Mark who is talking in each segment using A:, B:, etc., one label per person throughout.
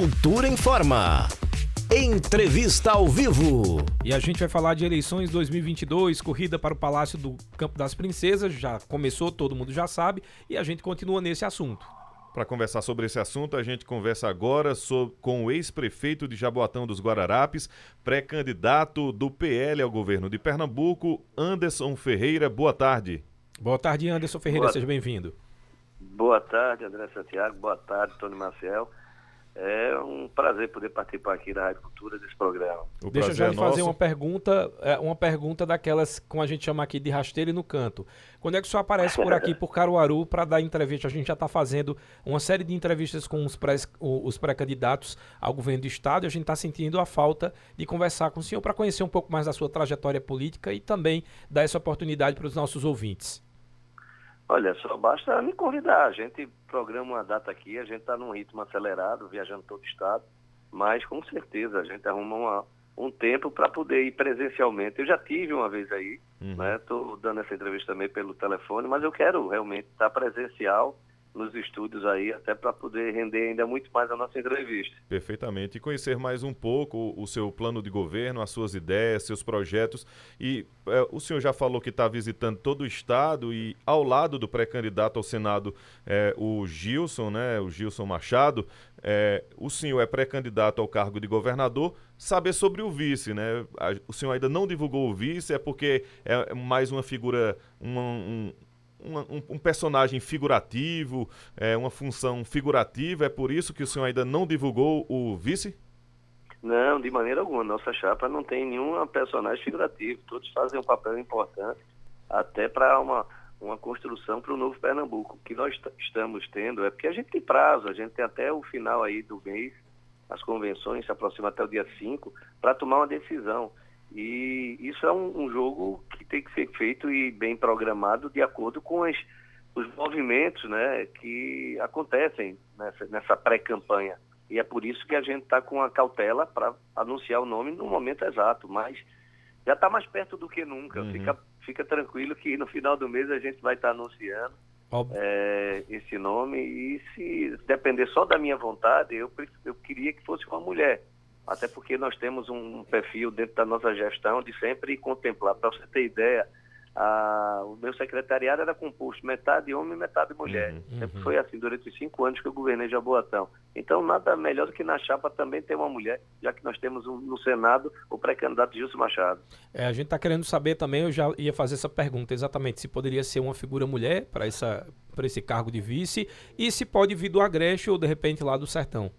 A: Cultura em Forma. Entrevista ao vivo.
B: E a gente vai falar de eleições 2022, corrida para o Palácio do Campo das Princesas. Já começou, todo mundo já sabe, e a gente continua nesse assunto.
C: Para conversar sobre esse assunto, a gente conversa agora sobre, com o ex-prefeito de Jaboatão dos Guararapes, pré-candidato do PL ao governo de Pernambuco, Anderson Ferreira. Boa tarde.
B: Boa tarde, Anderson Ferreira, Boa... seja bem-vindo.
D: Boa tarde, André Santiago. Boa tarde, Tony Marcel. É um prazer poder participar aqui da Rádio Cultura desse programa.
B: O Deixa eu já é fazer uma pergunta, é, uma pergunta daquelas como a gente chama aqui de rasteiro e no canto. Quando é que o senhor aparece por aqui por Caruaru para dar entrevista? A gente já está fazendo uma série de entrevistas com os, pré, os pré-candidatos ao governo do estado e a gente está sentindo a falta de conversar com o senhor para conhecer um pouco mais da sua trajetória política e também dar essa oportunidade para os nossos ouvintes.
D: Olha, só basta me convidar. A gente programa uma data aqui, a gente está num ritmo acelerado, viajando todo o estado, mas com certeza a gente arruma uma, um tempo para poder ir presencialmente. Eu já tive uma vez aí, uhum. né? Estou dando essa entrevista também pelo telefone, mas eu quero realmente estar presencial nos estúdios aí, até para poder render ainda muito mais a nossa entrevista.
C: Perfeitamente. E conhecer mais um pouco o, seu plano de governo, as suas ideias, seus projetos. E é, o senhor já falou que está visitando todo o estado e ao lado do pré-candidato ao Senado, é, o Gilson, né, o Gilson Machado, é, o senhor é pré-candidato ao cargo de governador, saber sobre o vice, né? O senhor ainda não divulgou o vice, é porque é mais uma figura, um, um, um, personagem figurativo, é, uma função figurativa, é por isso que o senhor ainda não divulgou o vice?
D: Não, de maneira alguma. Nossa chapa não tem nenhum personagem figurativo. Todos fazem um papel importante, até para uma, uma construção para o novo Pernambuco. O que nós estamos tendo é porque a gente tem prazo, a gente tem até o final aí do mês, as convenções se aproximam até o dia 5, para tomar uma decisão. E isso é um, um, jogo que tem que ser feito e bem programado de acordo com as, os movimentos né, que acontecem nessa, nessa pré-campanha. E é por isso que a gente está com a cautela para anunciar o nome no momento exato, mas já está mais perto do que nunca. Uhum. Fica, fica tranquilo que no final do mês a gente vai estar tá anunciando é, esse nome e se depender só da minha vontade, eu, eu queria que fosse uma mulher até porque nós temos um perfil dentro da nossa gestão de sempre contemplar. Para você ter ideia, a, o meu secretariado era composto metade homem e metade mulher. Uhum, sempre uhum. foi assim durante os cinco anos que eu governei Jaboatão. Então, nada melhor do que na chapa também ter uma mulher, já que nós temos um, no Senado o pré-candidato Gilson Machado.
B: É, a gente está querendo saber também, eu já ia fazer essa pergunta exatamente, se poderia ser uma figura mulher para esse cargo de vice e se pode vir do Agreste ou de repente lá do Sertão.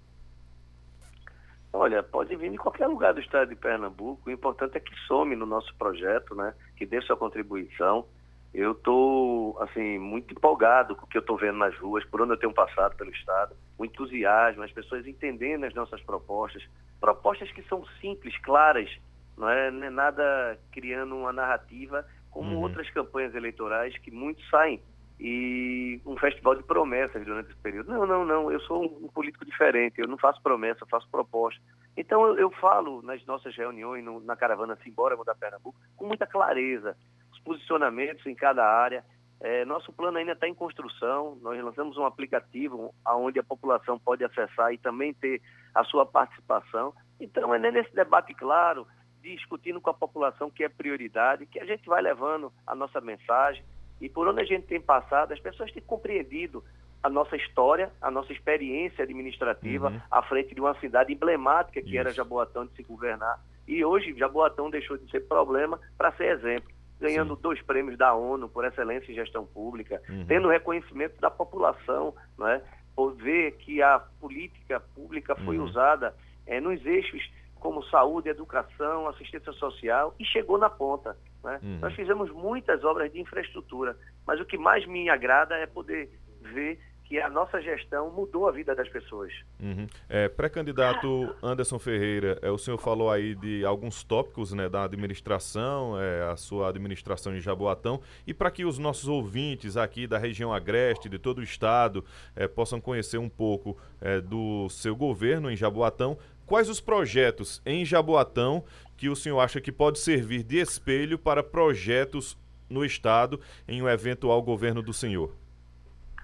D: Olha, pode vir de qualquer lugar do estado de Pernambuco. O importante é que some no nosso projeto, né? Que dê sua contribuição. Eu estou, assim, muito empolgado com o que eu estou vendo nas ruas, por onde eu tenho passado pelo estado. O entusiasmo, as pessoas entendendo as nossas propostas. Propostas que são simples, claras, não é, não é nada criando uma narrativa como uhum. outras campanhas eleitorais que muitos saem e um festival de promessas durante esse período. Não, não, não, eu sou um, político diferente, eu não faço promessa, eu faço proposta. Então eu, eu falo nas nossas reuniões, no, na caravana Simbora Mudar Pernambuco, com muita clareza, os posicionamentos em cada área. É, nosso plano ainda está em construção, nós lançamos um aplicativo onde a população pode acessar e também ter a sua participação. Então é nesse debate claro, discutindo com a população que é prioridade, que a gente vai levando a nossa mensagem, e por onde a gente tem passado, as pessoas têm compreendido a nossa história, a nossa experiência administrativa uhum. à frente de uma cidade emblemática que Isso. era Jaboatão de se governar. E hoje Jaboatão deixou de ser problema para ser exemplo, ganhando Sim. dois prêmios da ONU por excelência em gestão pública, uhum. tendo reconhecimento da população, não é? por ver que a política pública foi uhum. usada é, nos eixos como saúde, educação, assistência social e chegou na ponta. Né? Uhum. Nós fizemos muitas obras de infraestrutura, mas o que mais me agrada é poder ver que a nossa gestão mudou a vida das pessoas.
C: Uhum. É, Pré-candidato Anderson Ferreira, é, o senhor falou aí de alguns tópicos né, da administração, é, a sua administração em Jaboatão, e para que os nossos ouvintes aqui da região agreste, de todo o estado, é, possam conhecer um pouco é, do seu governo em Jaboatão, quais os projetos em Jaboatão que o senhor acha que pode servir de espelho para projetos no Estado em um eventual governo do senhor?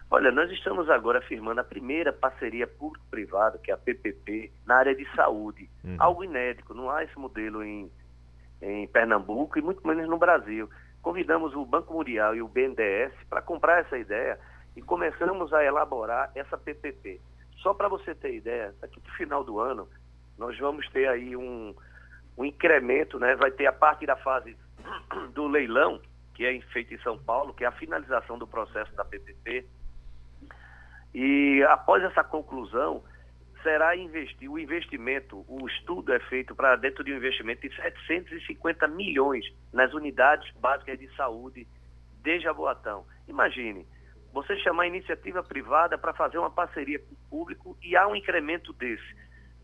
D: Olha, nós estamos agora firmando a primeira parceria público-privada, que é a PPP, na área de saúde. Uhum. Algo inédito, não há esse modelo em, em Pernambuco e muito menos no Brasil. Convidamos o Banco Mundial e o BNDES para comprar essa ideia e começamos a elaborar essa PPP. Só para você ter ideia, daqui para o final do ano, nós vamos ter aí um, um incremento, né? vai ter a parte da fase do leilão, que é feito em São Paulo, que é a finalização do processo da PPP. E após essa conclusão, será investir o investimento, o estudo é feito para dentro de um investimento de 750 milhões nas unidades básicas de saúde de Jaboatão. Imagine, você chamar a iniciativa privada para fazer uma parceria com o público e há um incremento desse.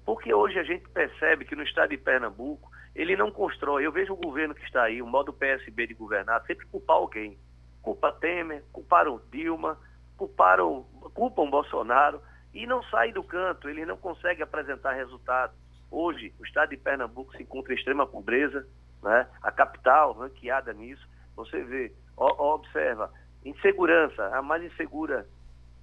D: Porque hoje a gente percebe que no estado de Pernambuco, ele não constrói. Eu vejo o governo que está aí, o modo PSB de governar, sempre culpar alguém. Culpa Temer, culparam Dilma, culparam, culpam Bolsonaro e não sai do canto, ele não consegue apresentar resultados. Hoje, o estado de Pernambuco se encontra em extrema pobreza, né? a capital ranqueada nisso. Você vê, ó, observa, insegurança, a mais insegura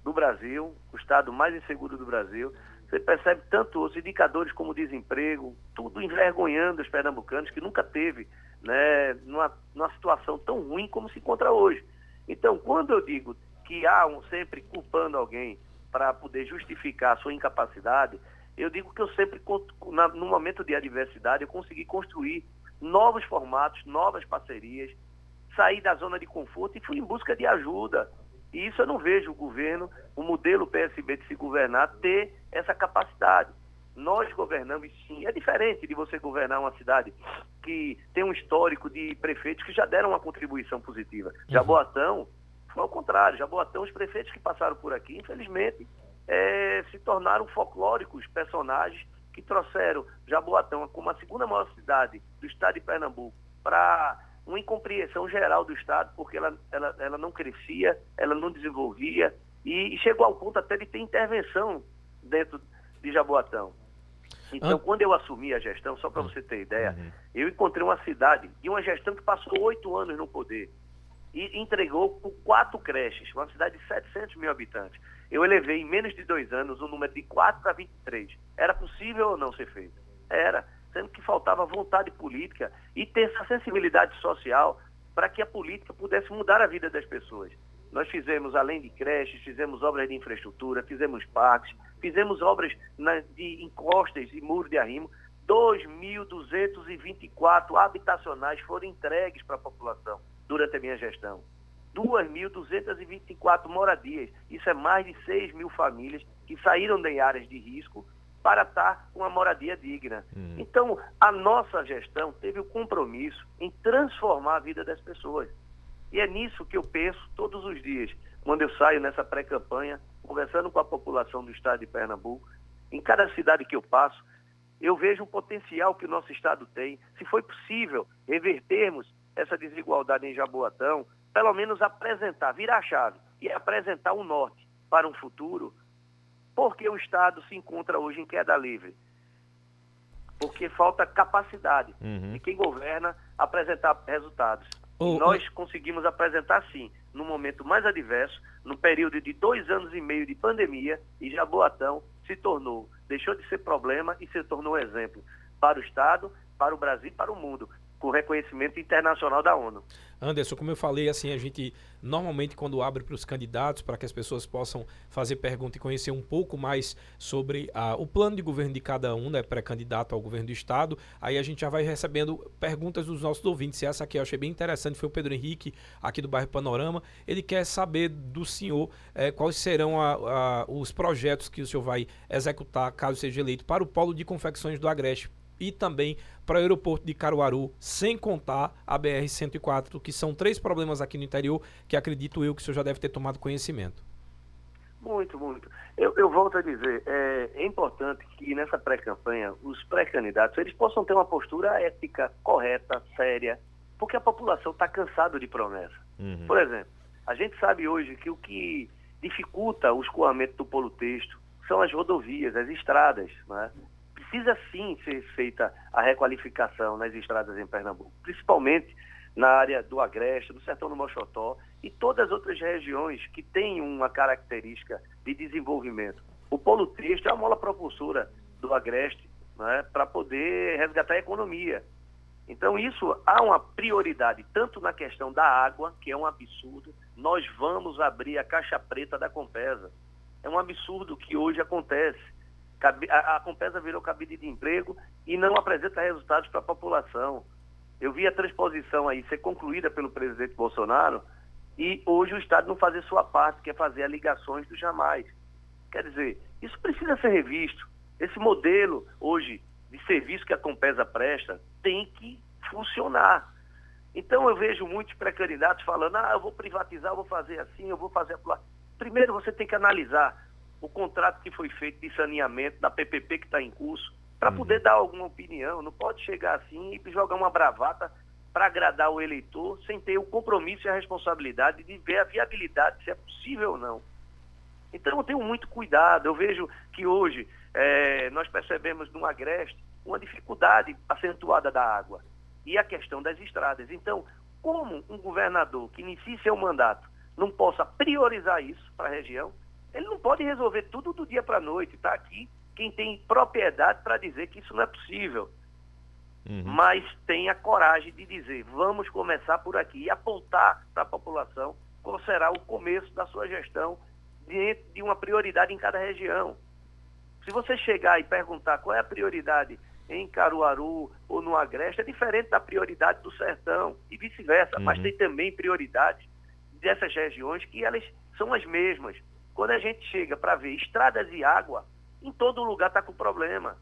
D: do Brasil, o estado mais inseguro do Brasil. Você percebe tanto os indicadores como desemprego, tudo envergonhando os pernambucanos, que nunca teve né, numa, numa situação tão ruim como se encontra hoje. Então, quando eu digo que há um sempre culpando alguém para poder justificar a sua incapacidade, eu digo que eu sempre, no momento de adversidade, eu consegui construir novos formatos, novas parcerias, sair da zona de conforto e fui em busca de ajuda. E isso eu não vejo o governo, o modelo PSB de se governar, ter essa capacidade. Nós governamos, sim. É diferente de você governar uma cidade que tem um histórico de prefeitos que já deram uma contribuição positiva. Uhum. Jaboatão foi ao contrário. Jaboatão, os prefeitos que passaram por aqui, infelizmente, é, se tornaram folclóricos personagens que trouxeram Jaboatão como a segunda maior cidade do estado de Pernambuco para uma incompreensão geral do Estado, porque ela, ela, ela não crescia, ela não desenvolvia, e, e chegou ao ponto até de ter intervenção dentro de Jaboatão. Então, ah. quando eu assumi a gestão, só para você ter ideia, uhum. eu encontrei uma cidade de uma gestão que passou oito anos no poder e entregou por quatro creches, uma cidade de 700 mil habitantes. Eu elevei em menos de dois anos o número de 4 para 23. Era possível ou não ser feito? Era sendo que faltava vontade política e ter essa sensibilidade social para que a política pudesse mudar a vida das pessoas. Nós fizemos, além de creches, fizemos obras de infraestrutura, fizemos parques, fizemos obras na, de encostas e muros de arrimo. 2.224 habitacionais foram entregues para a população durante a minha gestão. 2.224 moradias. Isso é mais de 6 mil famílias que saíram de áreas de risco para estar com uma moradia digna. Hum. Então, a nossa gestão teve o compromisso em transformar a vida das pessoas. E é nisso que eu penso todos os dias, quando eu saio nessa pré-campanha, conversando com a população do estado de Pernambuco. Em cada cidade que eu passo, eu vejo o potencial que o nosso estado tem. Se foi possível revertermos essa desigualdade em Jaboatão, pelo menos apresentar, virar a chave e apresentar um norte para um futuro porque o Estado se encontra hoje em queda livre? Porque falta capacidade uhum. de quem governa apresentar resultados. Oh, nós oh. conseguimos apresentar sim, no momento mais adverso, no período de dois anos e meio de pandemia, e Jaboatão se tornou, deixou de ser problema e se tornou exemplo para o Estado, para o Brasil e para o mundo com reconhecimento internacional da ONU.
B: Anderson, como eu falei, assim, a gente normalmente quando abre para os candidatos, para que as pessoas possam fazer pergunta e conhecer um pouco mais sobre a, o plano de governo de cada um, né, pré-candidato ao governo do estado, aí a gente já vai recebendo perguntas dos nossos ouvintes. E essa aqui eu achei bem interessante, foi o Pedro Henrique, aqui do bairro Panorama. Ele quer saber do senhor é, quais serão a, a, os projetos que o senhor vai executar caso seja eleito para o polo de confecções do Agreste e também para o aeroporto de Caruaru, sem contar a BR-104, que são três problemas aqui no interior que acredito eu que o senhor já deve ter tomado conhecimento.
D: Muito, muito. Eu, eu volto a dizer, é, é importante que nessa pré-campanha os pré-candidatos eles possam ter uma postura ética, correta, séria, porque a população está cansada de promessa. Uhum. Por exemplo, a gente sabe hoje que o que dificulta o escoamento do polo texto são as rodovias, as estradas. Né? Precisa sim ser feita a requalificação nas estradas em Pernambuco, principalmente na área do Agreste, do Sertão do Mochotó e todas as outras regiões que têm uma característica de desenvolvimento. O polo texto é a mola propulsora do Agreste né, para poder resgatar a economia. Então, isso há uma prioridade, tanto na questão da água, que é um absurdo, nós vamos abrir a caixa preta da Compesa. É um absurdo que hoje acontece. A Compesa virou cabide de emprego e não apresenta resultados para a população. Eu vi a transposição aí ser concluída pelo presidente Bolsonaro e hoje o Estado não fazer sua parte, que é fazer ligações do jamais. Quer dizer, isso precisa ser revisto. Esse modelo hoje de serviço que a Compesa presta tem que funcionar. Então eu vejo muitos pré-candidatos falando, ah, eu vou privatizar, eu vou fazer assim, eu vou fazer. Primeiro você tem que analisar o contrato que foi feito de saneamento da PPP que está em curso, para uhum. poder dar alguma opinião. Não pode chegar assim e jogar uma bravata para agradar o eleitor sem ter o compromisso e a responsabilidade de ver a viabilidade, se é possível ou não. Então eu tenho muito cuidado. Eu vejo que hoje é, nós percebemos no Agreste uma dificuldade acentuada da água e a questão das estradas. Então, como um governador que inicie seu mandato não possa priorizar isso para a região, ele não pode resolver tudo do dia para a noite. Está aqui quem tem propriedade para dizer que isso não é possível. Uhum. Mas tem a coragem de dizer, vamos começar por aqui e apontar para a população qual será o começo da sua gestão dentro de uma prioridade em cada região. Se você chegar e perguntar qual é a prioridade em Caruaru ou no Agreste, é diferente da prioridade do Sertão e vice-versa, uhum. mas tem também prioridades dessas regiões que elas são as mesmas. Quando a gente chega para ver estradas e água, em todo lugar está com problema.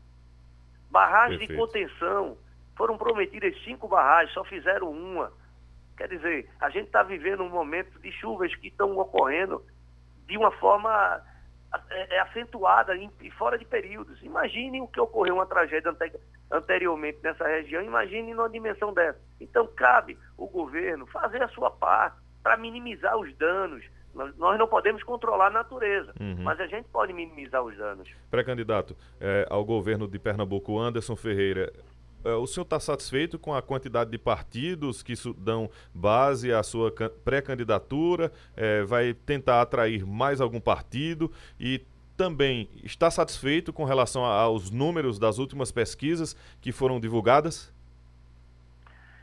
D: Barragens Perfeito. de contenção, foram prometidas cinco barragens, só fizeram uma. Quer dizer, a gente está vivendo um momento de chuvas que estão ocorrendo de uma forma é, é acentuada e fora de períodos. Imaginem o que ocorreu uma tragédia anteriormente nessa região, imaginem numa dimensão dessa. Então, cabe o governo fazer a sua parte para minimizar os danos, nós não podemos controlar a natureza, uhum. mas a gente pode minimizar os danos.
C: Pré-candidato é, ao governo de Pernambuco, Anderson Ferreira, é, o senhor está satisfeito com a quantidade de partidos que dão base à sua pré-candidatura? É, vai tentar atrair mais algum partido? E também está satisfeito com relação aos números das últimas pesquisas que foram divulgadas?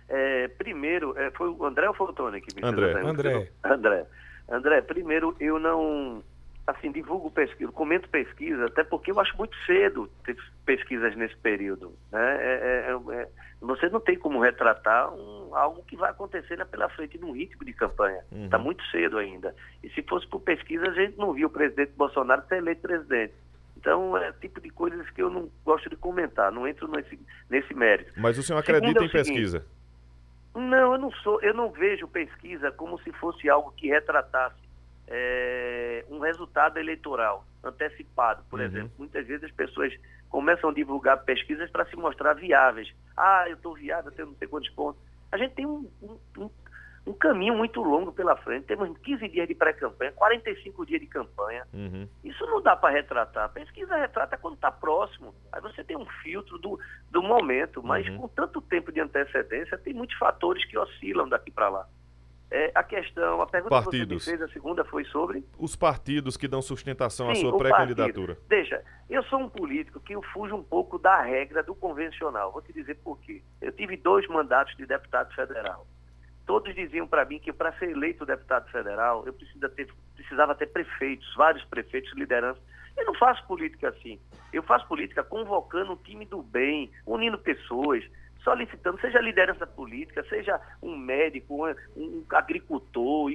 D: É, primeiro, é, foi o André ou foi o Tony que
C: me André.
B: André.
D: André. André, primeiro, eu não assim divulgo pesquisa, comento pesquisa, até porque eu acho muito cedo ter pesquisas nesse período. Né? É, é, é, é você não tem como retratar um, algo que vai acontecer pela frente num ritmo de campanha. Está uhum. muito cedo ainda. E se fosse por pesquisa, a gente não viu o presidente Bolsonaro ser eleito presidente. Então, é tipo de coisas que eu não gosto de comentar, não entro nesse, nesse mérito.
C: Mas o senhor acredita em seguinte, pesquisa?
D: Não, eu não sou, eu não vejo pesquisa como se fosse algo que retratasse é, um resultado eleitoral antecipado, por uhum. exemplo. Muitas vezes as pessoas começam a divulgar pesquisas para se mostrar viáveis. Ah, eu estou viável, eu tenho não sei quantos pontos. A gente tem um, um, um, caminho muito longo pela frente. Temos 15 dias de pré-campanha, 45 dias de campanha. Uhum. Isso não dá para retratar. A pesquisa retrata quando está próximo. Aí você tem um filtro do, do momento, mas uhum. com tanto tempo de antecedência, tem muitos fatores que oscilam daqui para lá. É, a questão, a pergunta partidos. que você me fez, a segunda foi sobre...
C: Os partidos que dão sustentação Sim, à sua pré-candidatura.
D: Deixa, eu sou um político que eu fujo um pouco da regra do convencional. Vou te dizer por quê. Eu tive dois mandatos de deputado federal. Todos diziam para mim que para ser eleito deputado federal, eu ter, precisava ter prefeitos, vários prefeitos, lideranças. Eu não faço política assim. Eu faço política convocando um time do bem, unindo pessoas, solicitando, seja liderança política, seja um médico, um, agricultor.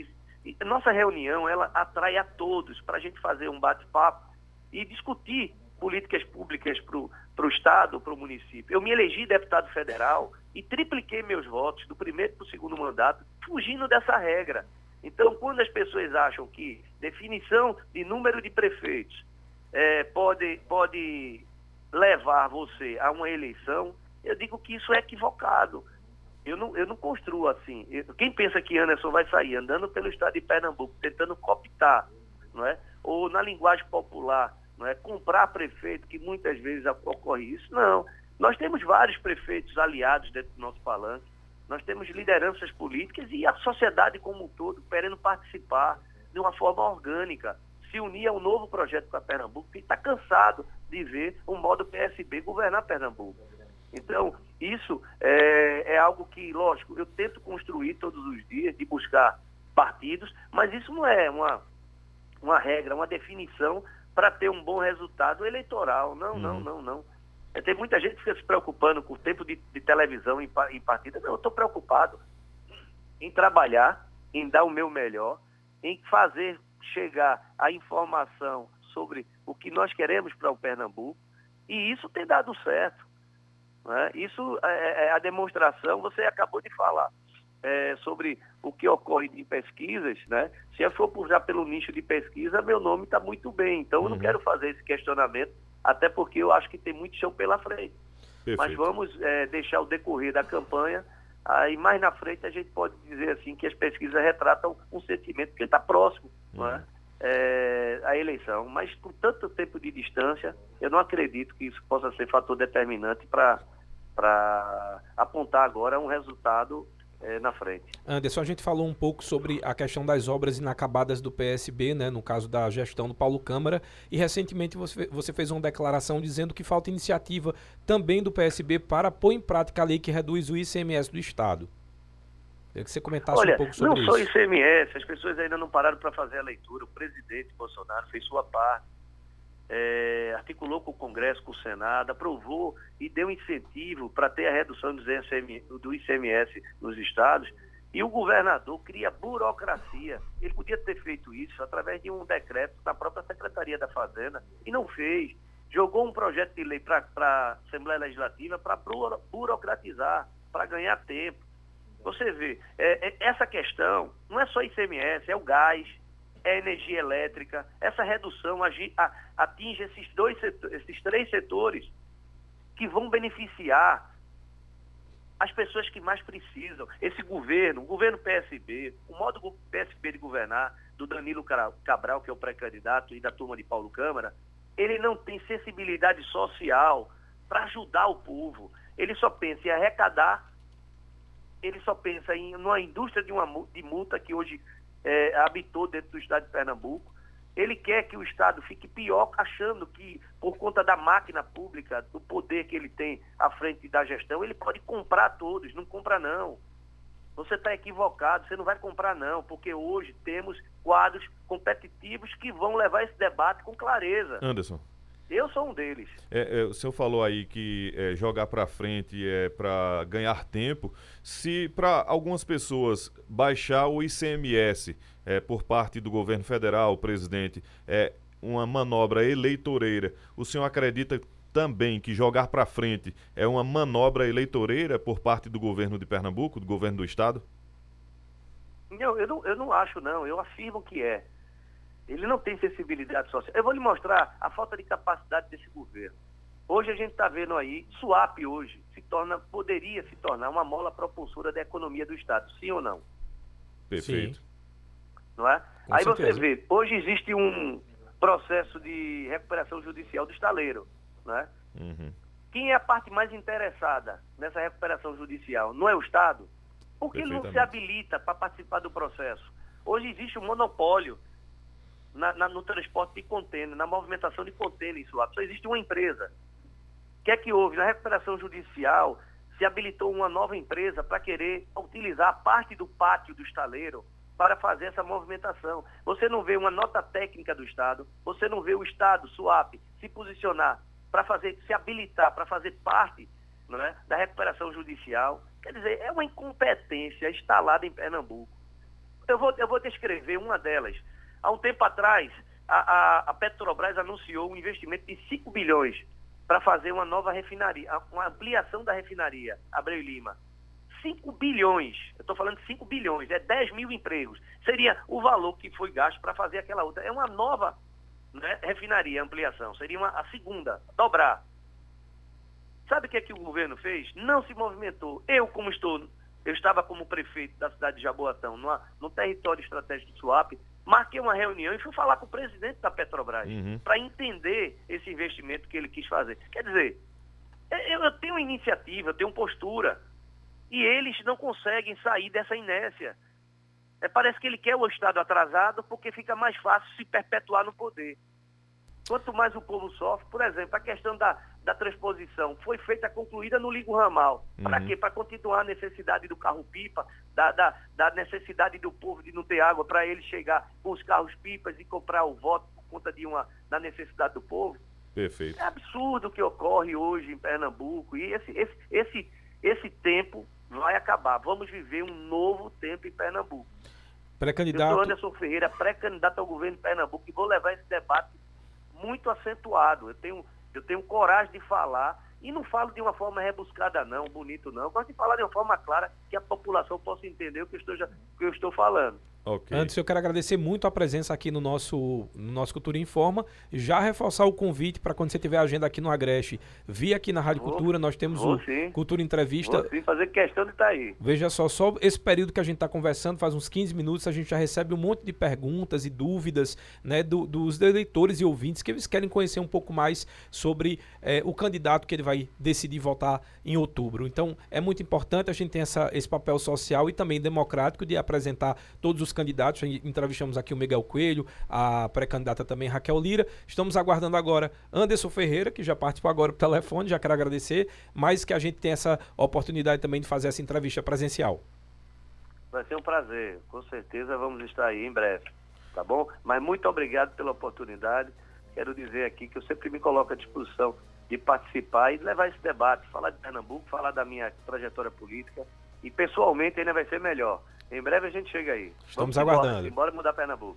D: Nossa reunião ela atrai a todos para a gente fazer um bate-papo e discutir políticas públicas para o Estado, para o município. Eu me elegi deputado federal e tripliquei meus votos do primeiro para o segundo mandato, fugindo dessa regra. Então, quando as pessoas acham que definição de número de prefeitos é, pode, pode levar você a uma eleição, eu digo que isso é equivocado. Eu não, eu não construo assim. Eu, quem pensa que Anderson vai sair andando pelo estado de Pernambuco, tentando cooptar, não é? ou na linguagem popular, não é? comprar prefeito, que muitas vezes ocorre isso, não. Nós temos vários prefeitos aliados dentro do nosso palanque. nós temos lideranças políticas e a sociedade como um todo querendo participar de uma forma orgânica, se unir a um novo projeto para Pernambuco, e está cansado de ver o modo PSB governar Pernambuco. Então, isso é, é, algo que, lógico, eu tento construir todos os dias, de buscar partidos, mas isso não é uma, uma regra, uma definição para ter um bom resultado eleitoral. Não, não, uhum. não, não. É, tem muita gente que fica se preocupando com o tempo de, de televisão em, em partida. Não, eu estou preocupado em trabalhar, em dar o meu melhor, em fazer chegar a informação sobre o que nós queremos para o Pernambuco. E isso tem dado certo. Né? Isso é, é, é a demonstração, você acabou de falar. É, sobre o que ocorre em pesquisas, né? Se eu for puxar pelo nicho de pesquisa, meu nome está muito bem. Então, eu não uhum. quero fazer esse questionamento até porque eu acho que tem muito chão pela frente. Perfeito. Mas vamos é, deixar o decorrer da campanha, aí mais na frente a gente pode dizer assim que as pesquisas retratam um sentimento que está próximo, uhum. é? Uhum. É, a eleição, mas com tanto tempo de distância, eu não acredito que isso possa ser fator determinante para apontar agora um resultado é, na frente.
B: Anderson, a gente falou um pouco sobre a questão das obras inacabadas do PSB, né, no caso da gestão do Paulo Câmara, e recentemente você, você fez uma declaração dizendo que falta iniciativa também do PSB para pôr em prática a lei que reduz o ICMS do Estado. Queria que você comentasse
D: Olha,
B: um pouco sobre
D: isso. Não só ICMS, as pessoas ainda não pararam para fazer a leitura. O presidente Bolsonaro fez sua parte é, articulou com o Congresso, com o Senado, aprovou e deu incentivo para ter a redução do ICMS, do ICMS nos estados. E o governador cria burocracia. Ele podia ter feito isso através de um decreto da própria Secretaria da Fazenda e não fez. Jogou um projeto de lei para a Assembleia Legislativa para burocratizar, para ganhar tempo. Você vê, é, é, essa questão não é só ICMS, é o gás, é energia elétrica. Essa redução atinge esses, dois esses três setores que vão beneficiar as pessoas que mais precisam. Esse governo, o governo PSB, o modo do PSB de governar, do Danilo Cabral, que é o pré-candidato, e da turma de Paulo Câmara, ele não tem sensibilidade social para ajudar o povo. Ele só pensa em arrecadar, ele só pensa em uma indústria de, uma, de multa que hoje é, habitou dentro do estado de Pernambuco. Ele quer que o Estado fique pior, achando que, por conta da máquina pública, do poder que ele tem à frente da gestão, ele pode comprar todos. Não compra, não. Você está equivocado, você não vai comprar, não, porque hoje temos quadros competitivos que vão levar esse debate com clareza.
C: Anderson.
D: Eu sou um deles.
C: É, é, o senhor falou aí que é, jogar para frente é para ganhar tempo. Se para algumas pessoas baixar o ICMS é, por parte do governo federal, presidente, é uma manobra eleitoreira, o senhor acredita também que jogar para frente é uma manobra eleitoreira por parte do governo de Pernambuco, do governo do estado?
D: Não, eu não, eu não acho, não. Eu afirmo que é. Ele não tem sensibilidade social. Eu vou lhe mostrar a falta de capacidade desse governo. Hoje a gente está vendo aí, swap hoje se torna, poderia se tornar uma mola propulsora da economia do Estado, sim ou não?
C: Perfeito.
D: Sim. Não é? Com aí certeza. você vê, hoje existe um processo de recuperação judicial do estaleiro, não é? Uhum. Quem é a parte mais interessada nessa recuperação judicial? Não é o Estado? Por que ele não se habilita para participar do processo? Hoje existe um monopólio na, na, no transporte de contêiner, na movimentação de contêiner em Suape. Só existe uma empresa. O que é que houve? Na recuperação judicial, se habilitou uma nova empresa para querer utilizar parte do pátio do estaleiro para fazer essa movimentação. Você não vê uma nota técnica do Estado, você não vê o Estado, SUAP, se posicionar para fazer, se habilitar para fazer parte é, da recuperação judicial. Quer dizer, é uma incompetência instalada em Pernambuco. Eu vou, eu vou descrever uma delas. Há um tempo atrás, a, a, a Petrobras anunciou um investimento de 5 bilhões para fazer uma nova refinaria, uma ampliação da refinaria Abreu Lima. 5 bilhões, eu estou falando de 5 bilhões, é 10 mil empregos. Seria o valor que foi gasto para fazer aquela outra. É uma nova né, refinaria, ampliação. Seria uma, a segunda, dobrar. Sabe o que é que o governo fez? Não se movimentou. Eu, como estou, eu estava como prefeito da cidade de Jaboatão, numa, no território estratégico do Suape, marquei uma reunião e fui falar com o presidente da Petrobras uhum. para entender esse investimento que ele quis fazer. Quer dizer, eu, eu tenho iniciativa, eu tenho postura. E eles não conseguem sair dessa inércia. É, parece que ele quer o Estado atrasado porque fica mais fácil se perpetuar no poder. Quanto mais o povo sofre, por exemplo, a questão da, da transposição foi feita, concluída no Ligo Ramal. Uhum. Para quê? Para continuar a necessidade do carro-pipa, da, da, da, necessidade do povo de não ter água para ele chegar com os carros-pipas e comprar o voto por conta de uma, da necessidade do povo.
C: Perfeito.
D: É absurdo o que ocorre hoje em Pernambuco e esse, esse, esse, esse tempo vai acabar. Vamos viver um novo tempo em Pernambuco.
B: Pré-candidato. Eu
D: sou Anderson Ferreira, pré-candidato ao governo de Pernambuco e vou levar esse debate muito acentuado. Eu tenho, eu tenho coragem de falar e não falo de uma forma rebuscada não, bonito não. Gosto de falar de uma forma clara que a população possa entender o que eu estou, já, o que eu estou falando.
B: Okay. Antes, eu quero agradecer muito a presença aqui no nosso, no nosso Cultura Informa. Já reforçar o convite para quando você tiver agenda aqui no Agreste, vir aqui na Rádio vou, Cultura. Nós temos o sim. Cultura Entrevista.
D: Vou sim, fazer questão de estar tá aí.
B: Veja só, só esse período que a gente está conversando, faz uns 15 minutos, a gente já recebe um monte de perguntas e dúvidas né, do, dos eleitores e ouvintes que eles querem conhecer um pouco mais sobre é, o candidato que ele vai decidir votar em outubro. Então, é muito importante a gente ter essa, esse papel social e também democrático de apresentar todos os candidatos. Entrevistamos aqui o Miguel Coelho, a pré-candidata também Raquel Lira. Estamos aguardando agora Anderson Ferreira, que já participou agora por telefone, já quero agradecer, mas que a gente tem essa oportunidade também de fazer essa entrevista presencial.
D: Vai ser um prazer, com certeza vamos estar aí em breve, tá bom? Mas muito obrigado pela oportunidade. Quero dizer aqui que eu sempre me coloco à disposição de participar e levar esse debate, falar de Pernambuco, falar da minha trajetória política e pessoalmente ainda vai ser melhor. Em breve a gente chega aí.
B: Estamos Vamos aguardando.
D: Embora, embora mudar Pernambuco.